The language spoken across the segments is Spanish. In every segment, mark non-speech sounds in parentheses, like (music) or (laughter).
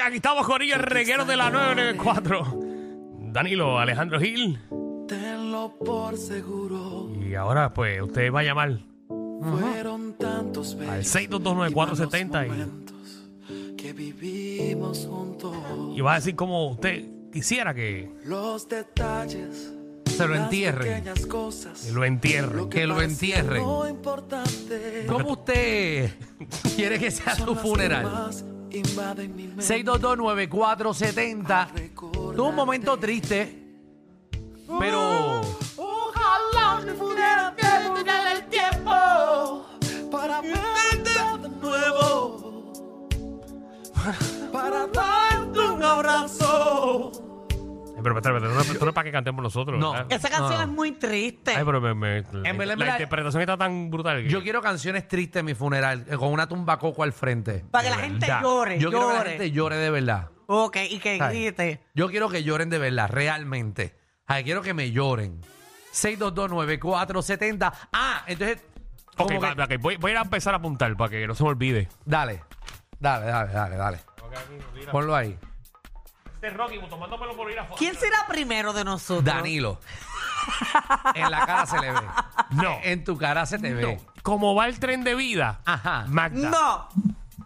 aquí estamos con el reguero de la 994. Danilo, Alejandro Gil. Tenlo por seguro. Y ahora, pues, usted va a llamar Fueron tantos al bellos 6229470 y, que vivimos juntos. y va a decir como usted quisiera que Los detalles. Se lo entierren. cosas. lo entierre. Que lo entierren. Lo importante. ¿Cómo usted quiere que sea su que funeral? Más invaden mi mente. 6229470. Tuvo un momento triste, pero Ojalá me pudiera devolver el tiempo para verte de nuevo. (laughs) Para Pero, espérate, espérate, esto no es para que cantemos nosotros. No. ¿verdad? Esa canción No. es muy triste. Ay, pero me, me- verdad, la, en verdad- interpretación está tan brutal. que- yo quiero canciones tristes en mi funeral, eh, con una tumba coco al frente. para que la gente verdad. llore, Yo quiero que la llore. gente llore de verdad. Ok, y que ¿sabes? grite. Yo quiero que lloren de verdad, realmente. Ay, quiero que me lloren. 6229470. Ah, entonces. Ok, como va, que- ok, voy, voy a ir a empezar a apuntar para que no se me olvide. Dale. Dale, dale, dale, dale. Ponlo ahí. Rocky tomándomelo por ir a ¿Quién será primero de nosotros? Danilo. en la cara se le ve. No. En tu cara se te ve. Como va el tren de vida, Ajá. Magda. No.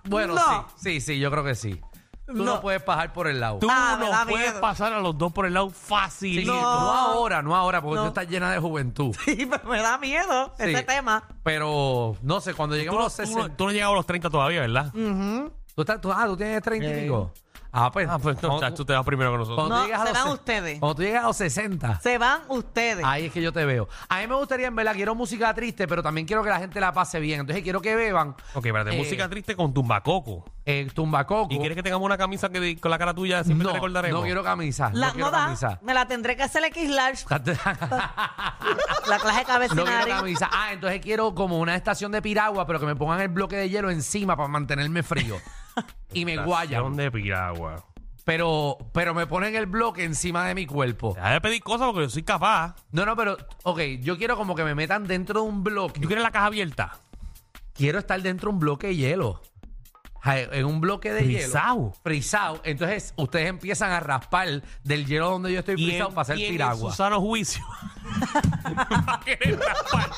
Bueno, No. sí, sí, sí, yo creo que sí. Tú no, No. puedes bajar por el lado. Tú Ah, me no puedes miedo. pasar a los dos por el lado fácil. Sí, No. no. ahora, no ahora, porque No. tú estás llena de juventud. (laughs) Sí, pero me da miedo Sí. ese tema. Pero, no sé, cuando Tú lleguemos a no, los tú no- 60. tú no has llegado a los 30 todavía, ¿verdad? ¿Tú, estás, tú, ah, tú tienes 30 y pico. Ah, pues. Ah, pues no, cuando chacho, tú- te vas primero que nosotros. cuando No, tú llegas a se los van se- ustedes. Cuando tú llegas a los 60. Se van ustedes. Ahí es que yo te veo. A mí me gustaría, en verdad, quiero música triste, pero también quiero que la gente la pase bien. Entonces quiero que beban Ok, espérate, Eh, música triste con tumbacoco. eh, tumbacoco. ¿Y quieres que tengamos una camisa que con la cara tuya siempre no, te recordaremos? no quiero camisa. La, no quiero no da. camisa. Me la tendré que hacer X large. la (laughs) clase de No quiero camisa. Ah, entonces quiero como una estación de piragua, pero que me pongan el bloque de hielo encima para mantenerme frío. (laughs) (laughs) y me guayan. ¿Dónde piragua? Pero, pero me ponen el bloque encima de mi cuerpo. Deja de pedir cosas porque yo soy capaz. No, no, pero, ok, yo quiero como que me metan dentro de un bloque. ¿Tú quieres la caja abierta? Quiero estar dentro de un bloque de hielo. En un bloque de Frisado. hielo. Frisado. Entonces, ustedes empiezan a raspar del hielo donde yo estoy frisado para hacer y en piragua. su sano juicio. (laughs) Va a querer raspar.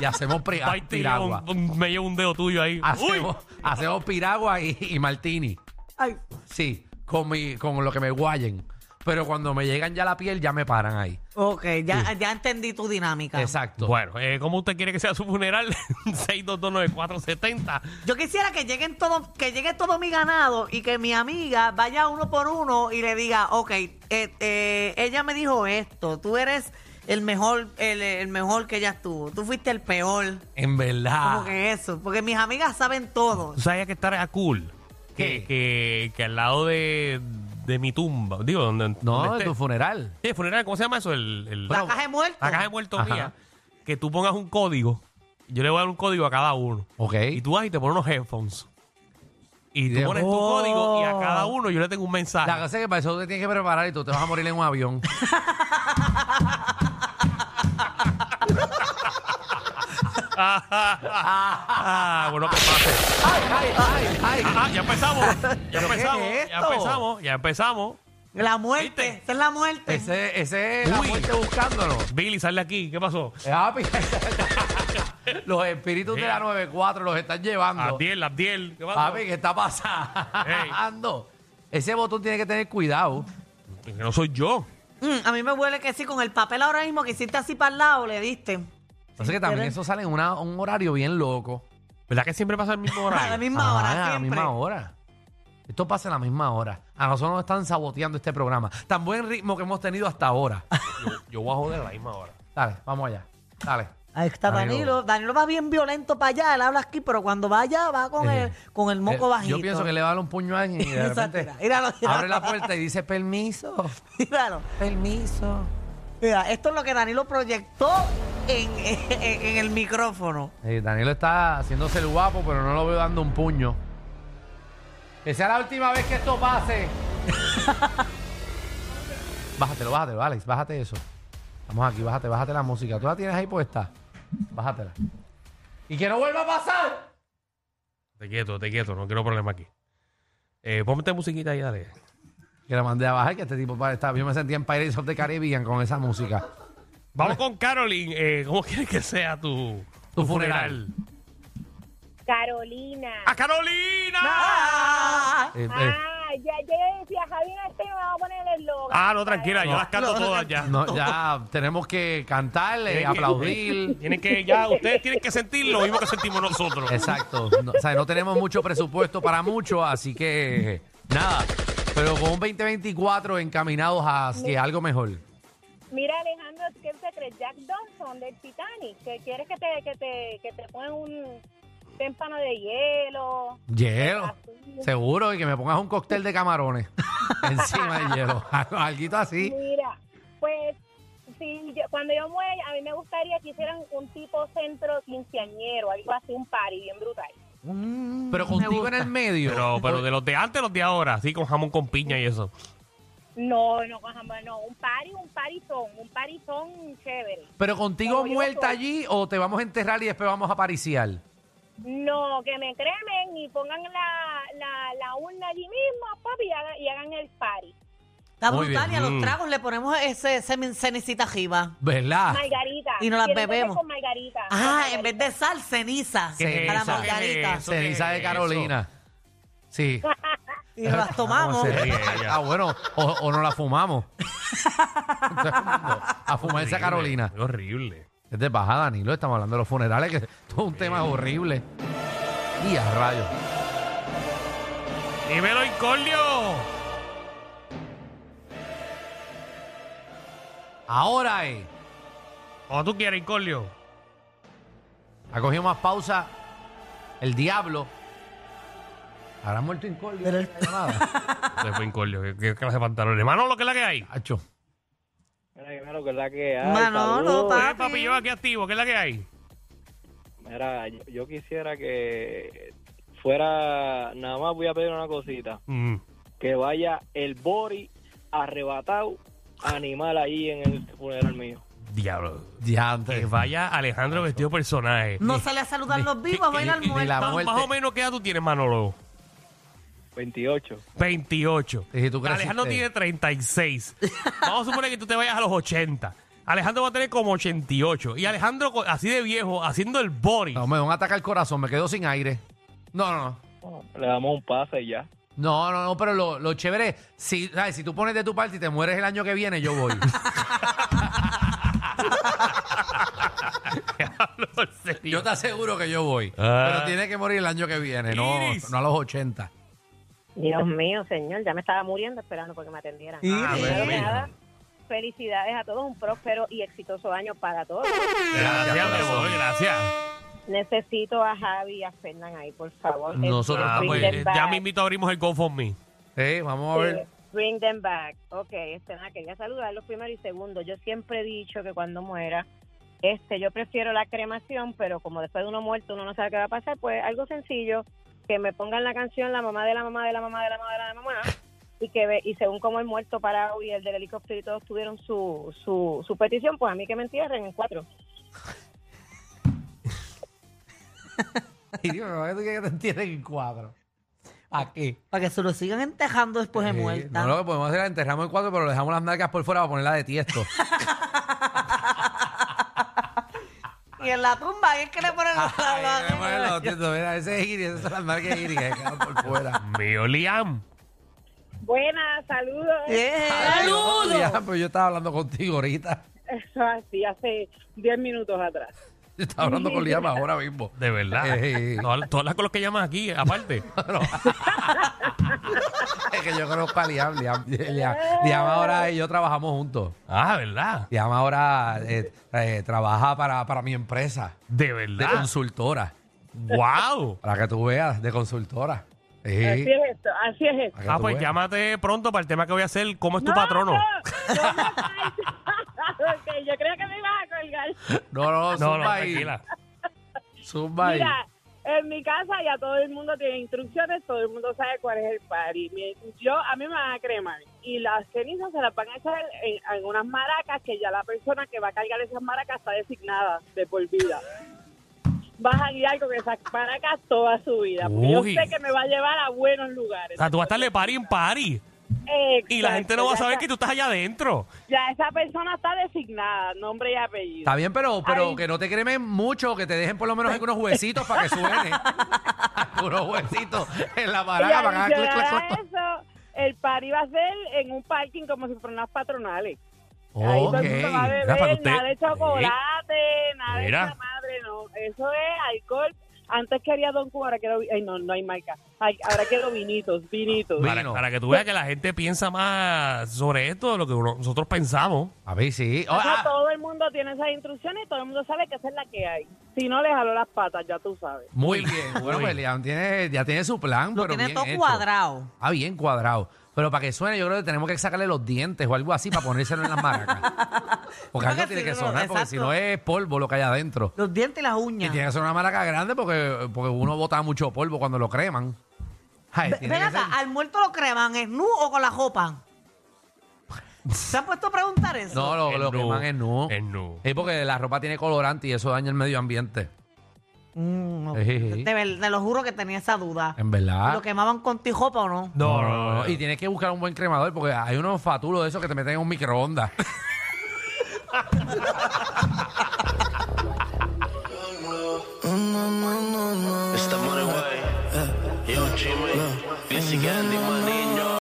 Y hacemos pri- te piragua. un- un- me lleva un dedo tuyo ahí. Hacemos, hacemos piragua y, y martini. Ay, Sí, con, mi, con lo que me guayen. Pero cuando me llegan ya la piel, ya me paran ahí. ok, ya, ya entendí tu dinámica. Exacto. Bueno, eh, ¿cómo usted quiere que sea su funeral? (laughs) 6229470. Yo quisiera que lleguen todo, que llegue todo mi ganado y que mi amiga vaya uno por uno y le diga, ok, eh, eh, ella me dijo esto, tú eres el mejor, el, el mejor que ella estuvo, tú fuiste el peor, En verdad. como que eso, porque mis amigas saben todo. ¿Tú sabías que estará cool? ¿Qué? Que, que, que al lado de, de mi tumba, digo, donde. No, donde de esté- tu funeral. Sí, funeral, ¿cómo se llama eso? El, el- La caja de muertos. La caja de muertos Ajá. mía. Que tú pongas un código. Yo le voy a dar un código a cada uno. Ok. Y tú vas y te pones unos headphones. Y tú de- pones tu Oh. código y a cada uno yo le tengo un mensaje. La cosa es que para eso te tienes que preparar y tú te vas a morir en un avión. (laughs) ah, bueno, que pase. ¡Ay, ay, ay, ay! Ah, ya empezamos. Ya ¿Pero qué empezamos. es Ya esto? empezamos. Ya empezamos. La muerte, ¿Viste? esa es la muerte. Ese, ese es la Uy. muerte buscándolo. Billy, sale aquí. ¿Qué pasó? Eh, papi. (laughs) los espíritus de la Sí. 94 los están llevando. Abdiel, Abdiel. ¿Qué pasó? Papi, ¿qué está pasando? (laughs) Ese botón tiene que tener cuidado. Que no soy yo. Mm, a mí me huele que sí, con el papel ahora mismo que hiciste así para el lado, le diste. Entonces que también eso sale en una- un horario bien loco. ¿Verdad que siempre pasa el mismo (laughs) A la horario? misma Ah, hora, a la siempre. misma hora. Esto pasa a la misma hora. A nosotros nos están saboteando este programa. Tan buen ritmo que hemos tenido hasta ahora. (laughs) yo, yo voy a joder a la misma hora. Dale, vamos allá. Dale. Ahí está Danilo. Danilo. Danilo va bien violento para allá, él habla aquí, pero cuando va allá va con, el, con el moco Eh, bajito. Yo pienso que le va a dar un puño a alguien y de (laughs) Exacto, repente míralo, míralo. abre la puerta y dice permiso, Míralo. permiso. Mira, esto es lo que Danilo proyectó en, en- en el micrófono. Eh, Danilo está haciéndose el guapo, pero no lo veo dando un puño. Que sea la última vez que esto pase. (laughs) bájatelo, bájatelo, Alex, bájate eso. Vamos aquí, bájate, bájate la música. ¿Tú la tienes ahí puesta? Bájatela. Y que no vuelva a pasar. Te quieto, te quieto. No quiero problema aquí. Eh, ponte musiquita ahí, dale. Que la mandé a bajar, que este tipo está, yo me sentía en Pirates of the Caribbean con esa música. Vamos con Caroline. Eh, ¿Cómo quieres que sea tu, Tu funeral. Carolina. ¡A Carolina! Ah, Eh, eh, Ah, ya, yo decía, Javi este me va a poner el eslogan. Ah, no, tranquila, yo No. las canto todas ya. no, ya tenemos que cantarle, Tienen que- aplaudir. (laughs) Tienen que, ya, ustedes tienen que sentir lo mismo que sentimos nosotros. Exacto. No, o sea, no tenemos mucho presupuesto para mucho, así que nada. Pero con un 2024 encaminados hacia algo mejor. Mira, Alejandro, ¿qué te crees? Jack Dawson del Titanic, que quieres que te, que te, que te pongan un témpano de hielo. Hielo. Así. Seguro, y que me pongas un cóctel de camarones (laughs) encima de hielo. (laughs) Algo así. Mira, pues, si yo- cuando yo muera, a mí me gustaría que hicieran un tipo centro quinceañero, algo así, un party bien brutal. mm, Pero contigo en el medio. Pero, pero de los de antes, los de ahora, así con jamón con piña y eso. No, no, con jamón, no, un party, un parizón, un parizón chévere. Pero contigo muerta allí o te vamos a enterrar y después vamos a pariciar. No, que me cremen y pongan la, la, la urna allí mismo, papi, y hagan, y hagan el party. Está Muy brutal y a los Mm. tragos le ponemos ese, ese cenicita arriba. ¿Verdad? Margarita. Y nos las bebemos. Con margarita. con Ah, margarita. en vez de sal, ceniza. ¿Qué es a la eso? margarita. ¿Qué es eso? ¿Qué Ceniza de Carolina. Sí. (laughs) Y nos las tomamos. ¿Cómo se ríe ella. ella? Ah, bueno, o, o no la fumamos. (laughs) a fumar esa Carolina. qué Horrible. Es de baja, Danilo. Estamos hablando de los funerales, que todo un tema horrible. Y a rayos. Dímelo, Incordio. Ahora es. Como tú quieres, Incordio. Ha cogido más pausa. El diablo. ¿Habrá muerto Incordio? Pero- llamada? (laughs) Se fue Incordio. ¿Qué, qué clase de pantalones? Manolo, ¿qué es la que hay? Hacho. Mira, que lo que es la que hay. Manolo, saludos. pa- Eh, papi, yo aquí activo. ¿Qué es la que hay? Mira, yo, yo quisiera que fuera, nada más voy a pedir una cosita, Mm. que vaya el Bori arrebatado animal ahí en el funeral mío. Diablo. Que vaya Alejandro vestido personaje. No se le saludan los vivos, ni- baila al ni la muerto. Más, muerte. más o menos, ¿qué edad tú tienes, Manolo? 28. 28. Y si tú Alejandro tiene 36. Vamos a suponer que tú te vayas a los 80. Alejandro va a tener como 88. Y Alejandro, co- así de viejo, haciendo el body. No, me da un ataque al corazón, me quedo sin aire. No, no, no. Le damos un pase y ya. No, no, no, pero lo, lo chévere, si, ¿sabes? si tú pones de tu parte y te mueres el año que viene, yo voy. Diablo, en serio. yo te aseguro que yo voy. Ah. Pero tiene que morir el año que viene, no, Iris. no a los 80. Dios mío, señor, ya me estaba muriendo esperando porque me atendieran. Y- Ah, nada, felicidades a todos, un próspero y exitoso año para todos. Gracias, corazón. amor, gracias. Necesito a Javi y a Fernán ahí, por favor. Nosotros Ah, Bring pues, them back. ya me invito a abrimos el GoFundMe. Sí, vamos a ver. Bring them back. Ok, este, nada, quería saludarlos primero y segundo. Yo siempre he dicho que cuando muera, este, yo prefiero la cremación, pero como después de uno muerto uno no sabe qué va a pasar, pues algo sencillo, que me pongan la canción La mamá de la mamá de la mamá de la mamá de la mamá y que ve, y según como el muerto parado y el del helicóptero y todos tuvieron su, su, su petición, pues a mí que me entierren en cuatro. Y digo, ¿por qué tú quieres que te entiendan en cuadro? ¿A qué? Para que se lo sigan entejando después de Eh, muerta. No, lo que podemos hacer es enterramos en cuatro, pero le dejamos las nalgas por fuera para ponerla de tiesto. (laughs) en la tumba ahí es que le ponen la, (laughs) Ay, la- le ponemos los tiestos, mira, ese es Iris, esas son las nalgas de Iris que quedan por fuera. (laughs) Mío, Liam. Buenas, saludos. ¡Eh! Ya, pues yo estaba hablando contigo ahorita. Eso así, hace 10 minutos atrás. Yo (laughs) estaba hablando con Liam ahora mismo. De verdad. Eh. Todas, todas las con los que llamas aquí, aparte. (laughs) (laughs) Es que yo conozco a Liam. Liam, Liam, Liam ahora y yo trabajamos juntos. ah, ¿verdad? Liam ahora eh, eh, trabaja para, para mi empresa De de verdad. consultora. wow. Para que tú veas, de consultora. Sí. Así es esto, así es esto. para que Ah, tú pues veas. llámate pronto para el tema que voy a hacer. ¿Cómo es tu No, patrono? no, no caes. (laughs) Ok, yo creo que me ibas a colgar. No, no, No, zumba no, ahí. tranquila. Zumba ahí. Mira, en mi casa ya todo el mundo tiene instrucciones, todo el mundo sabe cuál es el party. Yo, a mí me van a cremar y las cenizas se las van a echar en algunas maracas que ya la persona que va a cargar esas maracas está designada de por vida. y algo que saca para acá toda su vida. Porque yo Uy. sé que me va a llevar a buenos O lugares. sea, tú vas a estar de party en party. Y la gente no va a saber que tú estás allá adentro. Ya esa persona está designada, nombre y apellido. Está bien, pero, pero Ay. que no te cremen mucho, que te dejen por lo menos algunos huesitos para que suene. (laughs) algunos huesitos en la Y maraca para que clic, clic, eso, el party va a ser en un parking como si fueran unas patronales. Ahí todo el mundo va a Mira, beber, usted- nada de chocolate, nada Mira. de esa madre, no. Eso es alcohol. Antes quería Don Cuba, ahora quiero... Ay, no, no hay marca. Ay, ahora quiero vinitos, vinitos. Vino. Para, para que tú veas que la gente piensa más sobre esto de lo que uno- nosotros pensamos. A ver, sí. Oh, O sea, ah, todo el mundo tiene esas instrucciones y todo el mundo sabe que esa es la que hay. Si no, le jaló las patas, ya tú sabes. muy bien. Bueno, pues ya tiene, ya tiene su plan, Lo pero tiene bien todo hecho. cuadrado. Ah, bien cuadrado. Pero para que suene, yo creo que tenemos que sacarle los dientes o algo así para ponérselo en las maracas. (laughs) Porque algo que tiene que sonar, porque si no es polvo lo que hay adentro. Los dientes y las Y uñas. tiene que ser una maraca grande porque, porque uno bota mucho polvo cuando lo creman. Ay, Ve- tiene Ven que acá, ser- ¿al muerto lo creman en nu o con la jopa? ¿Se han puesto a preguntar eso? No, lo, Es queman es nu. Es nu. Porque la ropa tiene colorante y eso daña el medio ambiente. Mm, Te, lo juro que tenía esa duda. En verdad. ¿Lo quemaban con tijopa o no? No, no, no. Y tienes que buscar un buen cremador porque hay unos fatulos de esos que te meten en un microondas. Está Money Way, Yo Jimmy,